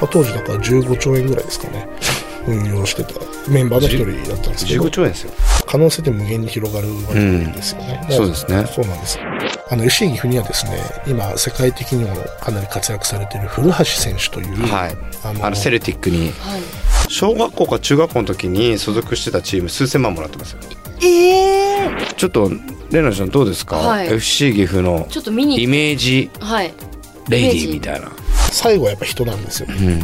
まあ当時だから15兆円ぐらいですかね。運用してたメンバーの一人だったんですけど。15兆円ですよ。可能性って無限に広がるわけですよね、うん。そうですね。そうなんです。あの FC 岐阜にはですね今世界的にもかなり活躍されている古橋選手という、はい。あのあのセルティックに。はい。小学校か中学校の時に所属してたチーム数千万もらってますよ。ええちょっとレナちゃんどうですか、はい。FC 岐阜のちょっと見にイメージはい。レディーみたいな、最後はやっぱ人なんですようん、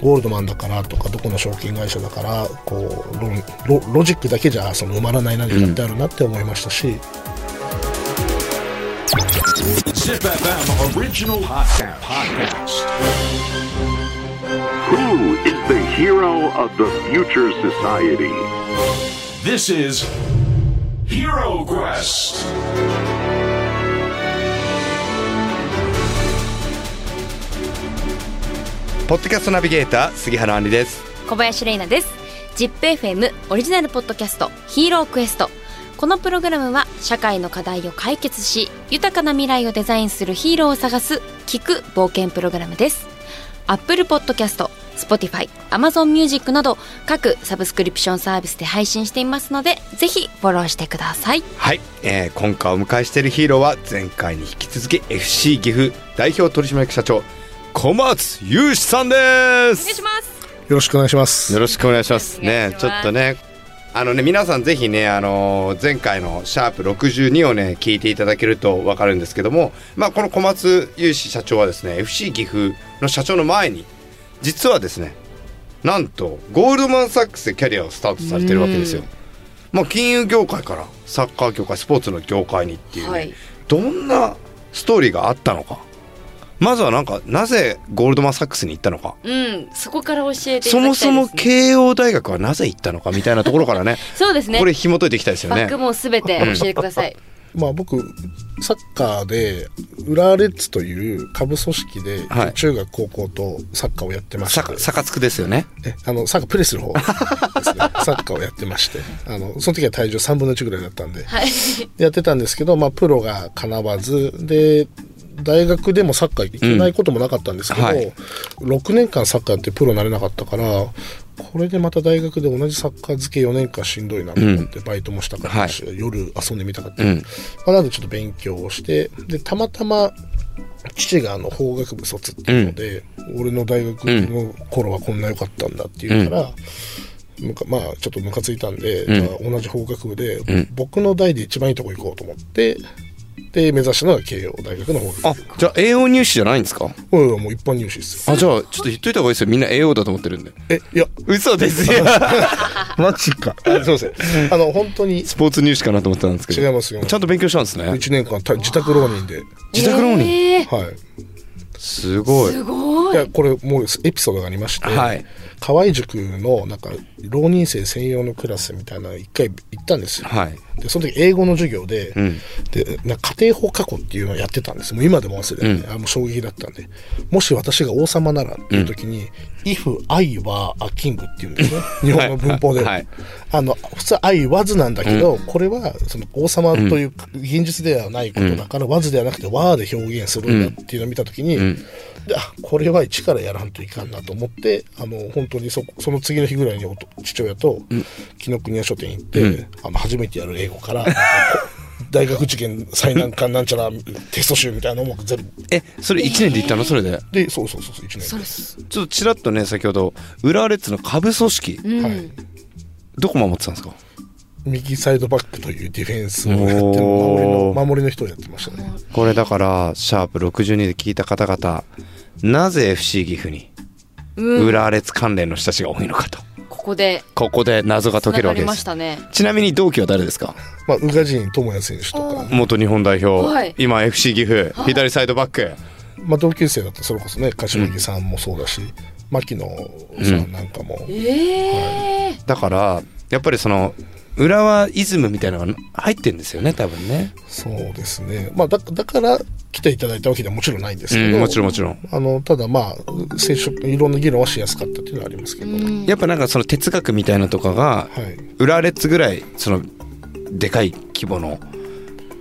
ゴールドマンだからとかどこの証券会社だからこうロロロジックだけじゃその埋まらない何かってあるなって思いましたし、Zip FM original podcast. podcast. Who is the hero of the future society? This is Hero Quest. ポッドキャストナビゲーター杉原杏里です。小林玲奈です。ZIPFM オリジナルポッドキャストヒーロークエストこのプログラムは社会の課題を解決し豊かな未来をデザインするヒーローを探す聞く冒険プログラムです。Apple Podcast、Spotify、Amazon Music など各サブスクリプションサービスで配信していますのでぜひフォローしてください。はい、えー今回お迎えしているヒーローは前回に引き続き FC 岐阜代表取締役社長小松雄志さんです。お願いします。よろしくお願いします。よろしくお願いします。ねちょっとねあのね皆さんぜひねあのー前回のシャープ62をね聞いていただけると分かるんですけどもまあこの小松雄志社長はですね FC 岐阜の社長の前に実はですねなんとゴールドマン・サックスでキャリアをスタートされてるわけですよ。まあ金融業界からサッカー業界スポーツの業界にっていうね、はい。どんなストーリーがあったのか。まずはなんかなぜゴールドマン・サックスに行ったのか。うんそこから教えていただきたそいです、ね、もそも慶応大学はなぜ行ったのかみたいなところからね。そうですね。これ紐解いていきたいですよね。バックもすべて教えてくださいまあ僕サッカーで浦和レッズという下部組織ではい。中学高校とサッカーをやってまして、さサカツクですよね。えあのサッカープレーする方。ですね。サッカーをやってまして。あのその時は体重3分の1ぐらいだったんで、はい。やってたんですけど、まあ、プロがかなわずで大学でもサッカー行けないこともなかったんですけど、うんはい。6年間サッカーやってプロになれなかったからこれでまた大学で同じサッカー漬け4年間しんどいなと思ってバイトもしたかったし、夜遊んでみたかった、うん。まあ、なのでちょっと勉強をしてでたまたま父があの法学部卒っていうので、俺の大学の頃はこんな良かったんだっていうから、まあちょっとムカついたんで、じゃあ同じ法学部で、僕の代で一番いいとこ行こうと思ってで目指したのが慶応大学の法学あじゃあ栄養入試じゃないんですか？部うんもう一般入試ですよ。あじゃあちょっと言っといた方がいいですよ。みんな栄養だと思ってるんで。えいや。嘘ですよ。マジか。あすいません。あの本当にスポーツ入試かなと思ってたんですけど。違いますよ。ちゃんと勉強したんですね。1年間た自宅浪人で。自宅浪人、えーはい。すごい。すごい。いやこれもうエピソードがありまして、はい。河合塾のなんか浪人生専用のクラスみたいなの一回行ったんですよ、はいでその時英語の授業で,、ん。でな家庭法過去っていうのをやってたんです。もう今でも忘れて、あもう衝撃だったんで。もし私が王様ならっていう時に「if I were a king」っていうんですね。日本の文法で。は、はい。あの普通「I was」なんだけど、これはその王様という現実ではないことだから「was」ではなくて「were」で表現するんだっていうのを見た時に、であこれは一からやらんといかんなと思ってあの本当にそその次の日ぐらいに父親と紀ノ国屋書店行って、あの初めてやる英語からなんかこ 大学受験最難関なんちゃらテスト集みたいなのも全部。えそれ1年で行ったの？それで。でそうそうそうそう1年そうです。ちょっとちらっとね先ほど浦和レッズの下部組織、はい、どこ守ってたんですか？右サイドバックというディフェンスをやってる守りの守りの人をやってましたね。これだからシャープ62で聞いた方々なぜ FC 岐阜に浦和レッズ関連の人たちが多いのかとここでここで謎が解けるわけです。ましたね。ちなみに同期は誰ですか？まあ宇賀神智也選手とか。元日本代表、はい。今 FC 岐阜左サイドバック。まあ同級生だった。らそれこそね柏木さんもそうだし、牧野さんなんかも、ええだからやっぱりその浦和イズムみたいなのが入ってんですよね多分ね、そうですね。まあだだから来ていただいたわけではもちろんないんですけど、うん、もちろんもちろん。あのただまあ接触いろんな議論はしやすかったっていうのはあります。けど、やっぱなんかその哲学みたいなとかがはい。浦和レッズぐらいそのでかい規模の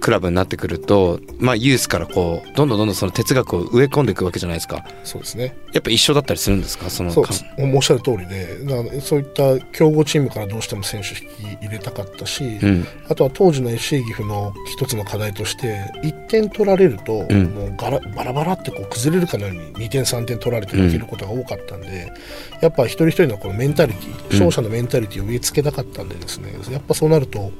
クラブになってくるとまあユースからこうどんどんどんどんその哲学を植え込んでいくわけじゃないですか。そうですね。やっぱ一緒だったりするんですか？そのかそうおっしゃる通りでそういった強豪チームからどうしても選手引き入れたかったし、ん。あとは当時の FC 岐阜の一つの課題として1点取られると、ん。もうガラバラバラってこう崩れるかのように2点3点取られて負けることが多かったんで、やっぱ一人一人のこのメンタリティ勝者のメンタリティを植え付けたかったんでですねやっぱそうなると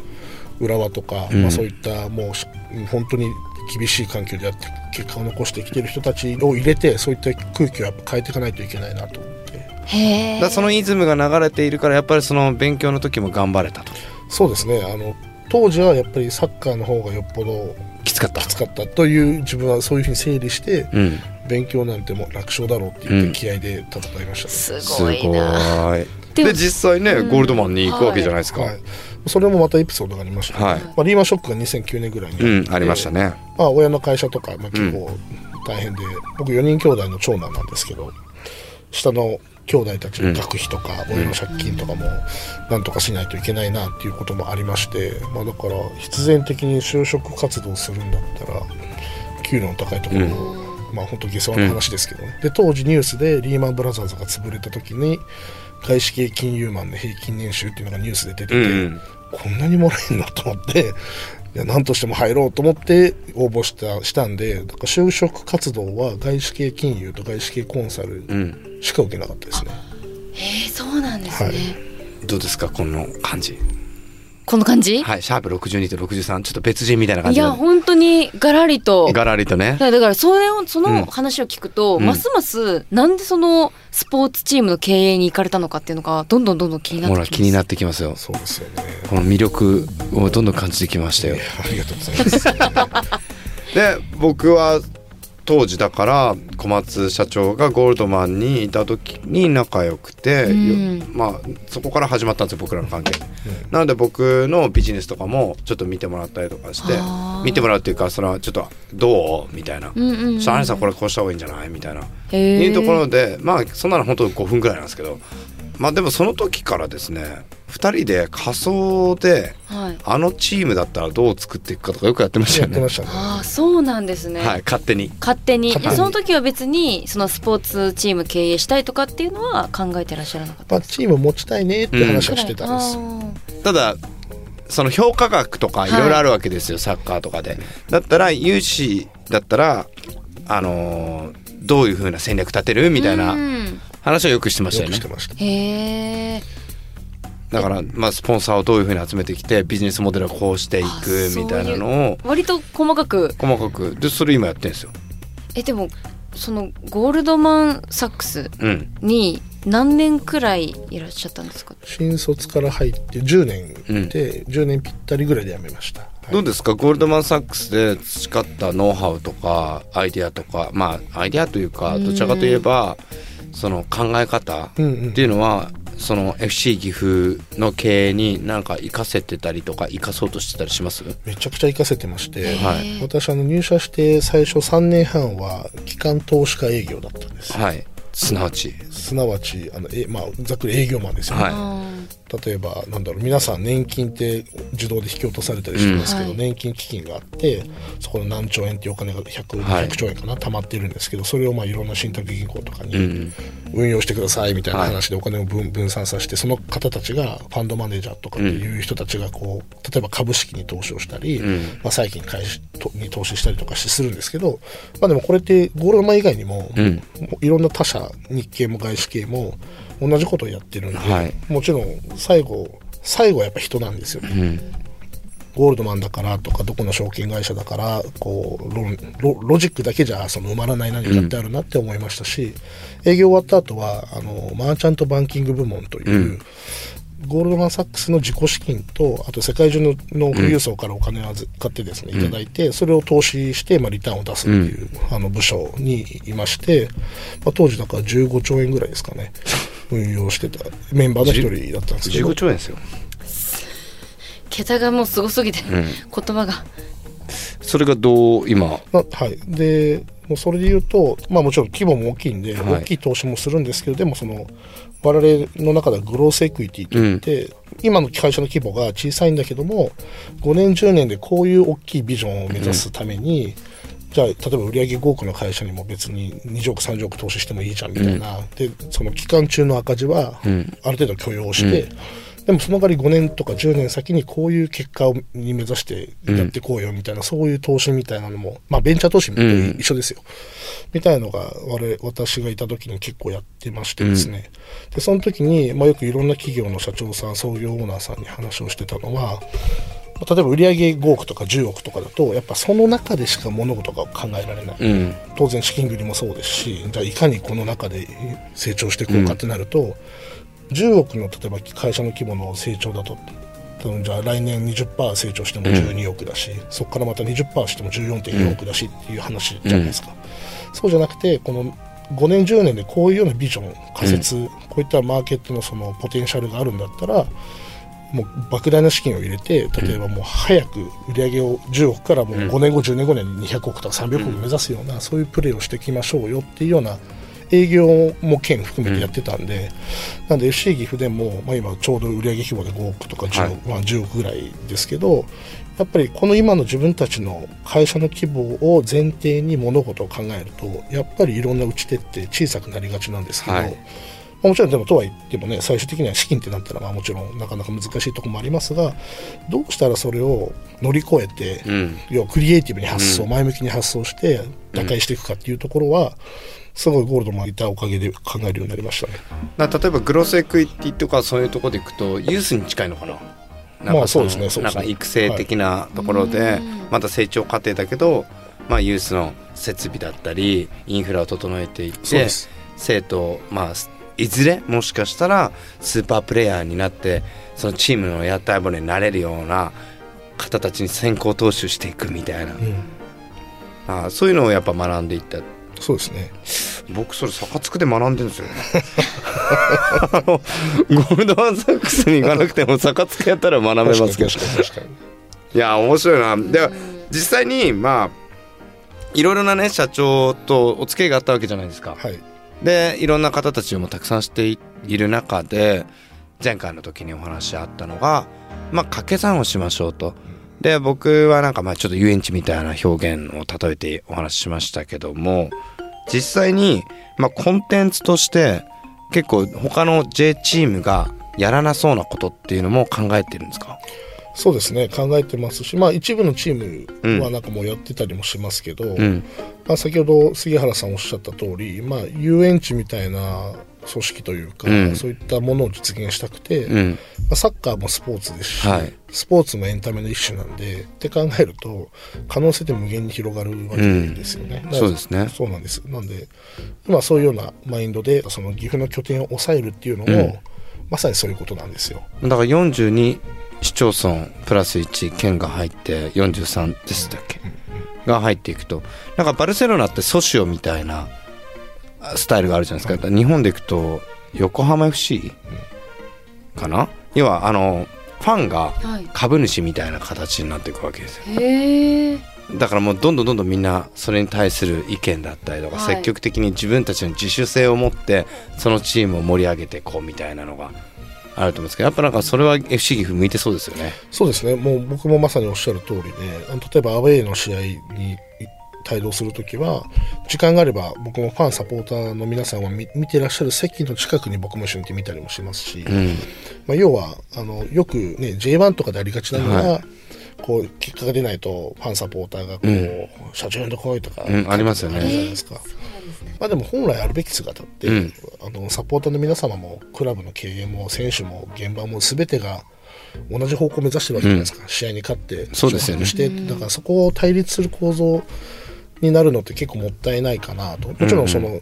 浦和とか、まあ、そういったもうし本当に厳しい環境でやって結果を残してきてる人たちを入れてそういった空気をやっぱ変えていかないといけないなと思って。だそのイズムが流れているからやっぱりその勉強の時も頑張れたと。そうですね。あの当時はやっぱりサッカーの方がよっぽどきつかった。きつかった。という自分はそういうふうに整理して、うん。勉強なんてもう楽勝だろうって言っうん。て気合で戦いましたね、すごいな。ごい。で実際ね、ゴールドマンに行くわけじゃないですか、はい、それもまたエピソードがありまして、はい。まあ、リーマンショックが2009年ぐらいに。うんありましたね。まあ、親の会社とか、まあ、結構大変で、僕4人兄弟の長男なんですけど下の兄弟たちの学費とか、親の借金とかもなんとかしないといけないなっていうこともありまして、まあ、だから必然的に就職活動するんだったら給料の高いところを、まあ本当下世話な話ですけどね、で当時ニュースでリーマンブラザーズが潰れた時に外資系金融マンの平均年収っていうのがニュースで出てて、うんこんなにもらえるの？と思って、いや何としても入ろうと思って応募したしたんで、だから就職活動は外資系金融と外資系コンサルうん。しか受けなかったですね。えー、そうなんですね、はい。どうですかこの感じ？この感じ、はいシャープ62と63ちょっと別人みたいな感じで。いや本当にガラリと。ガラリとね。だからそれをそうん。の話を聞くと、うん。ますますなんでそのスポーツチームの経営に行かれたのかっていうのがどんどんどんどん気になってきます。ほら気になってきますよ。そうですよね。この魅力をどんどん感じてきましたよ。ありがとうございます。で僕は当時だから小松社長がゴールドマンにいた時に仲良くて、うん。よまあそこから始まったんですよ僕らの関係、なので僕のビジネスとかもちょっと見てもらったりとかして見てもらうっていうかそれはちょっとどう？みたいな「うんうんうん。シャーレさんこれこうした方がいいんじゃない?」みたいな。へー。いうところでまあそんなの本当5分ぐらいなんですけどまあでもその時からですね2人で仮想ではい。あのチームだったらどう作っていくかとかよくやってましたよね。ね。ああそうなんですね、はい勝手に。勝手に。勝手に。その時は別にそのスポーツチーム経営したいとかっていうのは考えてらっしゃらなかったまあ、チーム持ちたいねって話はしてたんです。あただその評価額とかいろいろあるわけですよ、サッカーとかで。だったら有志だったらあのーどういうふうな戦略立てる？みたいーなうん話はよくしてましたよね。よくしてました。へえだからまあスポンサーをどういうふうに集めてきてビジネスモデルをこうしていくみたいなのを割と細かく。細かく。でそれ今やってるんですよ。えでもそのゴールドマンサックスうん。に何年くらいいらっしゃったんですか？新卒から入って10年で、10年ぴったりぐらいで辞めました。はい。どうですか？ゴールドマンサックスで培ったノウハウとかアイデアとかまあアイデアというかどちらかといえばその考え方うんうん。っていうのはその FC 岐阜の経営になんか活かせてたりとか活かそうとしてたりします？めちゃくちゃ活かせてまして、はい。私あの入社して最初3年半は機関投資家営業だったんです、はい。すなわち。すなわちあの、えまあ、ざっくり営業マンですよね、はい。あ例えばなんだろう皆さん年金って自動で引き落とされたりしてますけど、うん。年金基金があってそこの何兆円っていうお金が100、はい。200兆円かな溜まってるんですけどそれをまあいろんな信託銀行とかにうん。運用してくださいみたいな話でお金を分分散させてその方たちがファンドマネージャーとかっていう人たちがこう例えば株式に投資をしたり、ん。まあ、債券に開始とに投資したりとかしてするんですけど、まあ、でもこれってゴールドマン以外にも、ういろんな他社日系も外資系も同じことをやってるんで、はい。もちろん最後最後はやっぱ人なんですよね。うん。ゴールドマンだからとかどこの証券会社だからこうロロロジックだけじゃその埋まらない何かってあるなって思いましたし、営業終わった後はあのマーチャントバンキング部門という、ゴールドマン・サックスの自己資金とあと世界中のの富裕層からお金を預かってですね、いただいてそれを投資して、まあ、リターンを出すっていう、あの部署にいまして、まあ、当時だから15兆円ぐらいですかね 運用してたメンバーの一人だったんですけど。15兆円ですよ。桁がもうすごすぎて、ん言葉が。それがどう今？まあはい、でもうそれで言うと、まあ、もちろん規模も大きいんで、はい。大きい投資もするんですけどでもその我々の中ではグロースエクイティといって、今の会社の規模が小さいんだけども5年10年でこういう大きいビジョンを目指すために、じゃあ例えば売上5億の会社にも別に20億30億投資してもいいじゃんみたいな、でその期間中の赤字はある程度許容して、でもその代わり5年とか10年先にこういう結果をに目指してやっていこうよみたいな、そういう投資みたいなのも、まあベンチャー投資と一緒ですよ。みたいなのが我々私がいた時に結構やってましてですね。で、その時に、まあよくいろんな企業の社長さん、創業オーナーさんに話をしてたのは、例えば売上5億とか10億とかだと、やっぱその中でしか物事が考えられない。うん。当然資金繰りもそうですしじゃあいかにこの中で成長していこうかってなると、10億の例えば会社の規模の成長だと多分じゃあ来年20%成長しても12億だし、そこからまた20%しても14.4億だしっていう話じゃないですか、そうじゃなくてこの5年10年でこういうようなビジョン仮説、こういったマーケットのそのポテンシャルがあるんだったらもう莫大な資金を入れて例えばもう早く売り上げを10億からもう5年後、10年後には200億とか300億目指すような、そういうプレーをしていきましょうよっていうような営業も兼含めてやってたんで、なんで FC 岐阜でも、まあ、今ちょうど売上規模で5億とか 10,、億まあ、10億ぐらいですけどやっぱりこの今の自分たちの会社の規模を前提に物事を考えるとやっぱりいろんな打ち手って小さくなりがちなんですけど、はい。まあもちろんでもとは言ってもね最終的には資金ってなったらまあもちろんなかなか難しいところもありますがどうしたらそれを乗り越えて、うん。要はクリエイティブに発想、前向きに発想して打開していくかっていうところは、すごいゴールドもいたおかげで考えるようになりましたね。な例えばグロスエクイティとかそういうところでいくとユースに近いのかな？なんかまあそうですねそうですね。なんか育成的なところで、また成長過程だけど、まあ、ユースの設備だったりインフラを整えていって生徒まあいずれもしかしたらスーパープレイヤーになってそのチームの屋台骨になれるような方たちに先行投資していくみたいな、ああそういうのをやっぱ学んでいった。そうですね。僕それ坂津区で学んでるんですよ あのゴールドマンサックスに行かなくても坂津区やったら学べますけど。いや面白いな。で実際にまあいろいろなね社長とお付き合いがあったわけじゃないですか。はい。でいろんな方たちもたくさん知っている中で前回の時にお話あったのがまあ掛け算をしましょうと。で僕はなんかまあちょっと遊園地みたいな表現を例えてお話ししましたけども実際にまあコンテンツとして結構他の J チームがやらなそうなことっていうのも考えてるんですか？そうですね。考えてますし、まあ一部のチームはなんかもうやってたりもしますけど、んまあ先ほど杉原さんおっしゃった通り、まあ遊園地みたいな組織というか、うん。そういったものを実現したくて、うん。まあ、サッカーもスポーツですし、はい。スポーツもエンタメの一種なんでって考えると可能性って無限に広がるわけですよね、だからそうですね。そうなんです。なんで今そういうようなマインドでその岐阜の拠点を抑えるっていうのも、うん。まさにそういうことなんですよ。だから42市町村プラス1県が入って43でしたっけ？が入っていくと。なんかバルセロナってソシオみたいなあスタイルがあるじゃないですか、日本でいくと横浜 FC かな？要はあのファンがはい。株主みたいな形になっていくわけですよ。へえだからもうどんどんどんどんみんなそれに対する意見だったりとか、はい。積極的に自分たちの自主性を持ってそのチームを盛り上げていこうみたいなのがあると思うんですけどやっぱなんかそれは FC 岐阜向いてそうですよね。そうですね。もう僕もまさにおっしゃる通りであの例えばアウェーの試合に帯同するときは時間があれば僕もファンサポーターの皆さんを見見てらっしゃる席の近くに僕も一緒に行ってみたりもしますし、うん。まあ、要はあのよく、ね、J1 とかでありがちなのが、はこう結果が出ないとファンサポーターがこう、うん。社長呼んでこいとか、うん。ありますよねまあ、でも本来あるべき姿って、うん。あのサポーターの皆様もクラブの経営も選手も現場も全てが同じ方向を目指してるわけじゃないですか、試合に勝ってそうですよね。してだからそこを対立する構造になるのって結構もったいないかなと。もちろんその、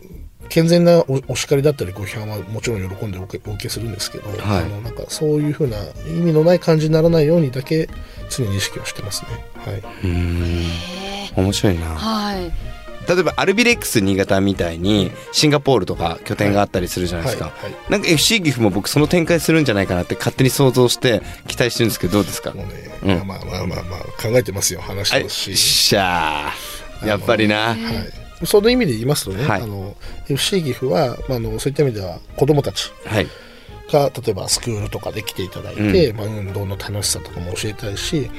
健全なおお叱りだったりご批判はもちろん喜んでお受けお受けするんですけど、はい。あのなんかそういうふうな意味のない感じにならないようにだけ常に意識をしてますね。はい、面白いな。はい例えばアルビレックス新潟みたいにシンガポールとか拠点があったりするじゃないですか、はいはいなんか FC 岐阜も僕その展開するんじゃないかなって勝手に想像して期待してるんですけどどうですか？もうね、うん。まあまあまあまあまあ考えてますよ話し。はいますし、しゃーやっぱりな、はい、その意味で言いますとね、はい。あの FC 岐阜は、まあ、あのそういった意味では子どもたち。はい。が例えばスクールとかで来ていただいて、まあ、運動の楽しさとかも教えたいし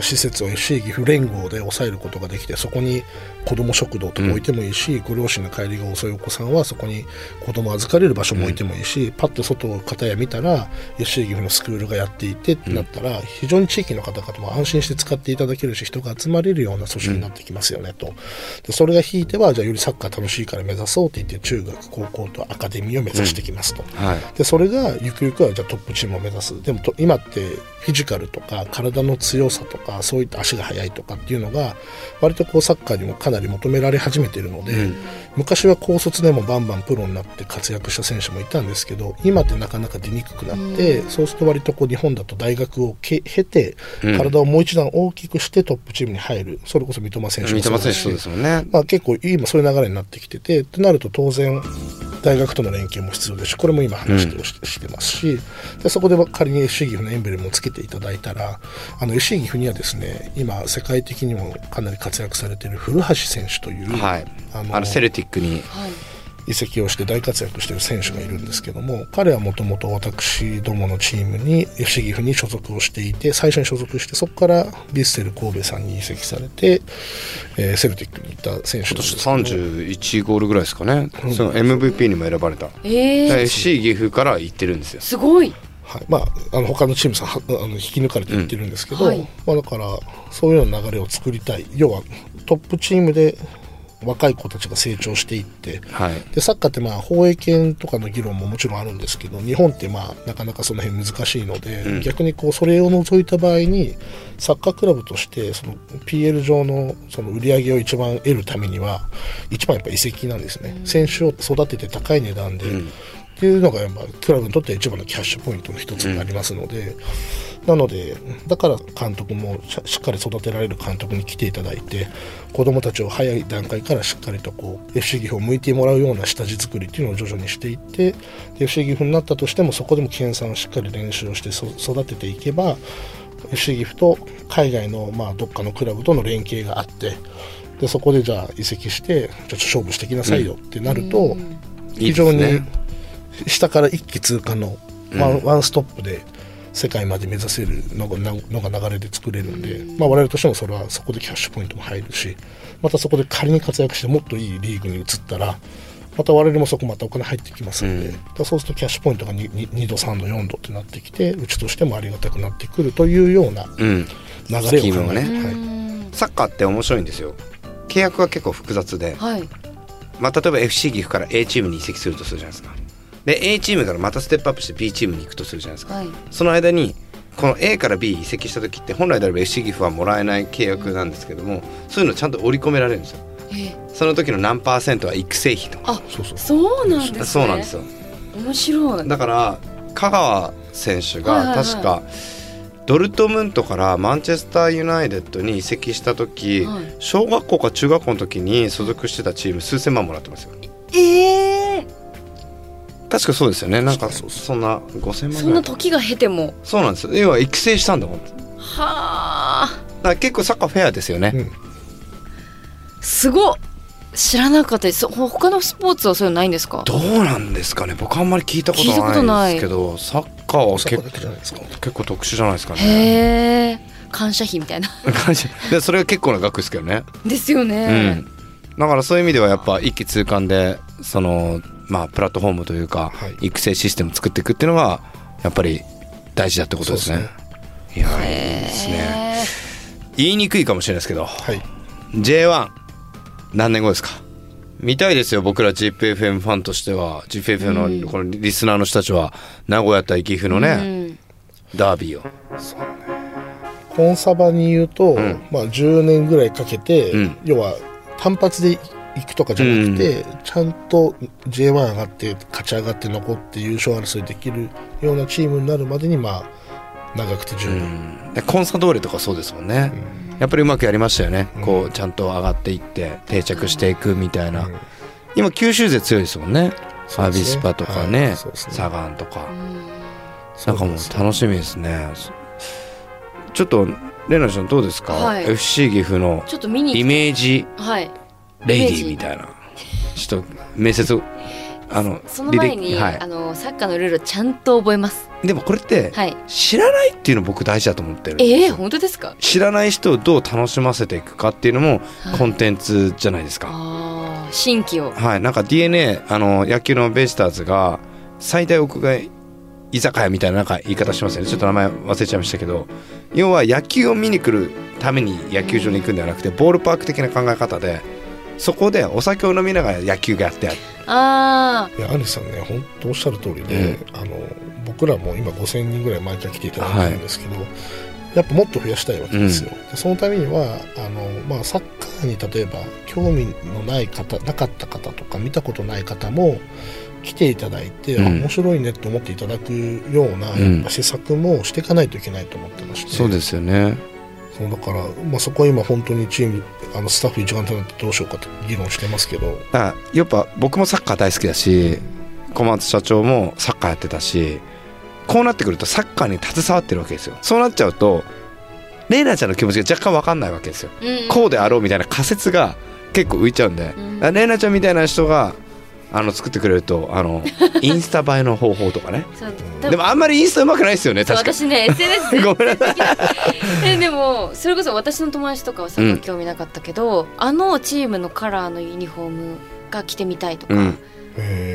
施設を FC 岐阜連合で抑えることができてそこに子ども食堂とか置いてもいいし、ご両親の帰りが遅いお子さんはそこに子供預かれる場所も置いてもいいし、パッと外を片や見たら FC 岐阜のスクールがやっていてってなったら、非常に地域の方々も安心して使っていただけるし人が集まれるような組織になってきますよねと。でそれが引いてはじゃあよりサッカー楽しいから目指そうって言って中学高校とアカデミーを目指してきますと。はい。でそれがゆくゆくはじゃあトップチームを目指す。でもと今ってフィジカルとか体の強さとかそういった足が速いとかっていうのが割とこうサッカーにもかなり求められ始めているので、昔は高卒でもバンバンプロになって活躍した選手もいたんですけど今ってなかなか出にくくなって、そうすると割とこう日本だと大学をけ経て体をもう一段大きくしてトップチームに入るそれこそ三笘選手もそうですもんね。まあ、結構今そういう流れになってきててってなると当然大学との連携も必要ですしこれも今話して,、してますし。でそこで仮に FC 岐阜のエンブレムをつけていただいたらあの FC 岐阜にはですね今世界的にもかなり活躍されている古橋選手という、はい。あのあのセルティックに移籍をして大活躍している選手がいるんですけども彼はもともと私どものチームに FC 岐阜に所属をしていて最初に所属してそこからヴィッセル神戸さんに移籍されて、えーセルティックに行った選手なんですけど。31ゴールぐらいですかね、その MVP にも選ばれた、えー、FC 岐阜から行ってるんですよ。すごい。はい。まあ、あの他のチームさんはあの引き抜かれていってるんですけど、うん。はい。まあ、だからそういうような流れを作りたい。要はトップチームで若い子たちが成長していってはい。でサッカーってまあ放映権とかの議論ももちろんあるんですけど日本ってまあなかなかその辺難しいので、逆にこうそれを除いた場合にサッカークラブとしてその PL 上のその売り上げを一番得るためには一番やっぱ移籍なんですね、選手を育てて高い値段で、っていうのがやっぱクラブにとって一番のキャッシュポイントの一つになりますので、なのでだから監督もししっかり育てられる監督に来ていただいて子どもたちを早い段階からしっかりとこう FC 岐阜を向いてもらうような下地作りっていうのを徐々にしていってで FC 岐阜になったとしてもそこでも研鑽をしっかり練習をしてそ育てていけば FC 岐阜と海外のまあどっかのクラブとの連携があってでそこでじゃあ移籍してじゃあ勝負してきなさいよってなると、非常に下から一気通貫のワン,、ワンストップで世界まで目指せるのがなのが流れで作れるんで、まあ、我々としてもそれはそこでキャッシュポイントも入るしまたそこで仮に活躍してもっといいリーグに移ったらまた我々もそこまたお金入ってきますので、だからそうするとキャッシュポイントが 2, 2度3度4度ってなってきてうちとしてもありがたくなってくるというようなうん。流れを考スキームもえて、ね。はい。サッカーって面白いんですよ。契約が結構複雑で、はい。まあ、例えば FC 岐阜から A チームに移籍するとするじゃないですかで A チームからまたステップアップして B チームに行くとするじゃないですか、はい。その間にこの A から B 移籍した時って本来であれば FC 岐阜はもらえない契約なんですけどもそういうのちゃんと織り込められるんですよ。えーその時の何パーセントは育成費とか。あそうそう。そうなんですね。そうなんですよ。面白い。だから香川選手がはいはいはい。確かドルトムントからマンチェスターユナイテッドに移籍した時、はい。小学校か中学校の時に所属してたチーム数千万もらってますよ。ええ確かそうですよね。なんかそうそんな5000万そぐらんない時が経ても。そうなんですよ。要は育成したんだもん。はあ。ら結構サッカーフェアですよね、うん。すごっ。知らなかった。ですそ他のスポーツはそういうのないんですか？どうなんですかね。僕あんまり聞いたことなないいですけどサッカーは結結構特殊じゃないですかね。へえ。感謝費みたいな。感じ でそれが結構な額ですけどね。ですようねん、だからそういう意味ではやっぱ一気通貫でそのまあプラットフォームというか、はい。育成システム作っていくっていうのがやっぱり大事だってことですね。いやいいですね。へ言いにくいかもしれないですけどはい。J1 何年後ですか？見たいですよ僕ら ZIPFM ファンとしては。ZIPFM のこのリスナーの人たちは名古屋対岐阜のえね、うん。ダービーを。コンサバに言うと、ん。まあ、10年ぐらいかけて、うん。要は単発で行くとかじゃなくて、ちゃんと J1 上がって勝ち上がって残って優勝争いできるようなチームになるまでにまあ長くて10年、でコンサドーレとかそうですもんね、やっぱりうまくやりましたよね、こうちゃんと上がっていって定着していくみたいな、今九州勢強いですもんね。アそうですね。ビスパとかね,、はい。ね。サガンとか、そうん。なかもう楽しみですね。ちょっとレナちゃんどうですか、はい。FC 岐阜のちょっと見にイメージ。はいレイディーみたいな。ちょっと面接をあのその前に、はい。あのサッカーのルールちゃんと覚えます。でもこれってはい。知らないっていうの僕大事だと思ってるんですよ。えー、本当ですか？知らない人をどう楽しませていくかっていうのもはい。コンテンツじゃないですか。ああ新規を。はい、なんか DNA あの野球のベイスターズが最大屋外居酒屋みたいななんか言い方しますよね。ちょっと名前忘れちゃいましたけど。要は野球を見に来るために野球場に行くんではなくてボールパーク的な考え方でそこでお酒を飲みながら野球がやってある。あいやアリさんね本当おっしゃる通りで、あの僕らも今5000人ぐらい毎回来ていただいてるんですけど、やっぱもっと増やしたいわけですよ、でそのためにはあの、まあ、サッカーに例えば興味のない方なかった方とか見たことない方も来ていただいて、うん。あ面白いねって思っていただくような、うん。やっぱ施策もしていかないといけないと思ってまして。そうですよねそうだから、まあ、そこは今本当にチームあのスタッフ一丸となってどうしようかと議論してますけど。だからやっぱ僕もサッカー大好きだし小松社長もサッカーやってたしこうなってくるとサッカーに携わってるわけですよ。そうなっちゃうとレイナちゃんの気持ちが若干分かんないわけですよ。ーうん。こうであろうみたいな仮説が結構浮いちゃうんで、うん。レイナちゃんみたいな人があの作ってくれるとあの インスタ映えの方法とかね。でもあんまりインスタうまくないですよねそう確か私ね SNS でごめんなさい。えでもそれこそ私の友達とかはサッカー興味なかったけど、あのチームのカラーのユニフォームが着てみたいとか、うん。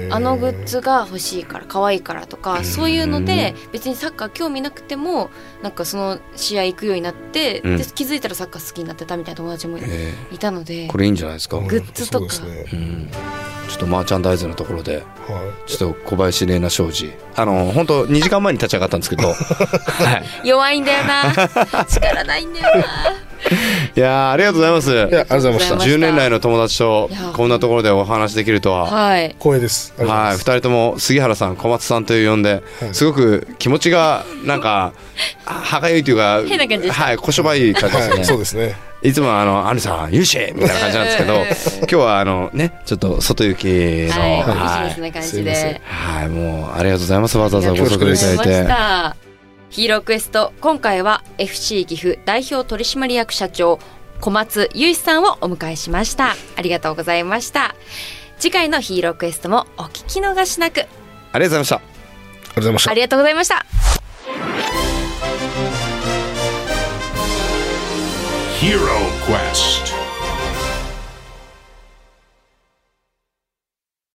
あのグッズが欲しいから可愛いからとか、そういうので別にサッカー興味なくてもなんかその試合行くようになって、うん。で気づいたらサッカー好きになってたみたいな友達もいたのでーこれいいんじゃないですか、うんグッズとか。そうですね。うん、ちょっとマーチャンダイズのところではい。ちょっと小林玲奈商事。あの本当2時間前に立ち上がったんですけど、はい、弱いんだよな。力ないんだよな。いやーありがとうございます。いやありがとうございました。ありがとうございました。10年来の友達とこんなところでお話できるとは。はい。光栄です。はいい、ます。二人とも杉原さん小松さんという呼んで、はい。すごく気持ちがなんかは歯がゆいというか 変な感じでした。はいこしょばいい感じですね、はいそうですねいつもはあの「アンリさんユーシー!」みたいな感じなんですけど今日はあのねちょっと外行きのはい、はい。ビジネはいもうありがとうございますわざわざごありがとう足労いございますただいてた。ヒーロークエスト今回は FC 岐阜代表取締役社長小松雄志さんをお迎えしました。ありがとうございました。次回のヒーロークエストもお聞き逃しなく。ありがとうございました。ありがとうございました。ありがとうございました Hero Quest.